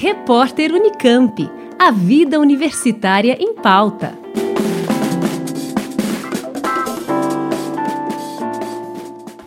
Repórter Unicamp. A vida universitária em pauta.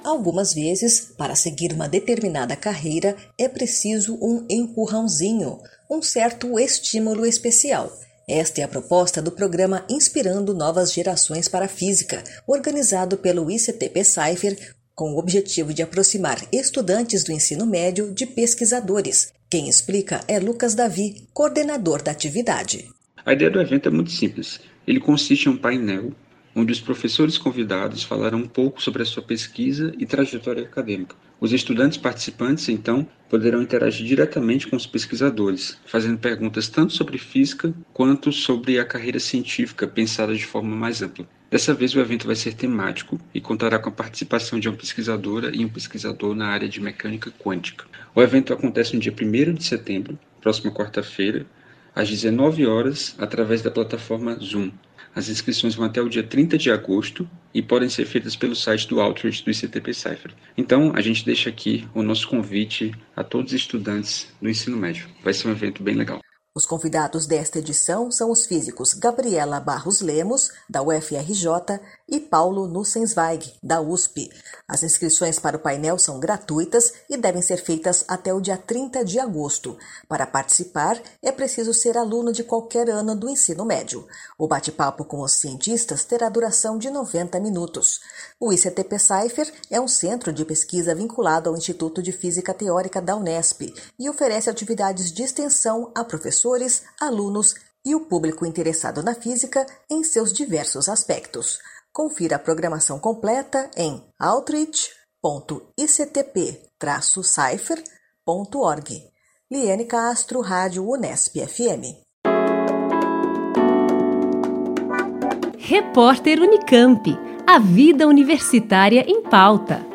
Algumas vezes, para seguir uma determinada carreira, é preciso um empurrãozinho, um certo estímulo especial. Esta é a proposta do programa Inspirando Novas Gerações para a Física, organizado pelo ICTP Cypher, com o objetivo de aproximar estudantes do ensino médio de pesquisadores. Quem explica é Lucas Davi, coordenador da atividade. A ideia do evento é muito simples. Ele consiste em um painel onde os professores convidados falarão um pouco sobre a sua pesquisa e trajetória acadêmica. Os estudantes participantes, então, poderão interagir diretamente com os pesquisadores, fazendo perguntas tanto sobre física quanto sobre a carreira científica pensada de forma mais ampla. Dessa vez, o evento vai ser temático e contará com a participação de uma pesquisadora e um pesquisador na área de mecânica quântica. O evento acontece no dia 1 de setembro, próxima quarta-feira, às 19 horas, através da plataforma Zoom. As inscrições vão até o dia 30 de agosto e podem ser feitas pelo site do Outreach do ICTP Cypher. Então, a gente deixa aqui o nosso convite a todos os estudantes do ensino médio. Vai ser um evento bem legal. Os convidados desta edição são os físicos Gabriela Barros Lemos, da UFRJ, e Paulo Nussensweig, da USP. As inscrições para o painel são gratuitas e devem ser feitas até o dia 30 de agosto. Para participar, é preciso ser aluno de qualquer ano do ensino médio. O bate-papo com os cientistas terá duração de 90 minutos. O ICTP Cypher é um centro de pesquisa vinculado ao Instituto de Física Teórica da Unesp e oferece atividades de extensão a professores, alunos e o público interessado na física em seus diversos aspectos. Confira a programação completa em outreach.ictp-cipher.org. Liane Castro, Rádio Unesp FM. Repórter Unicamp. A vida universitária em pauta.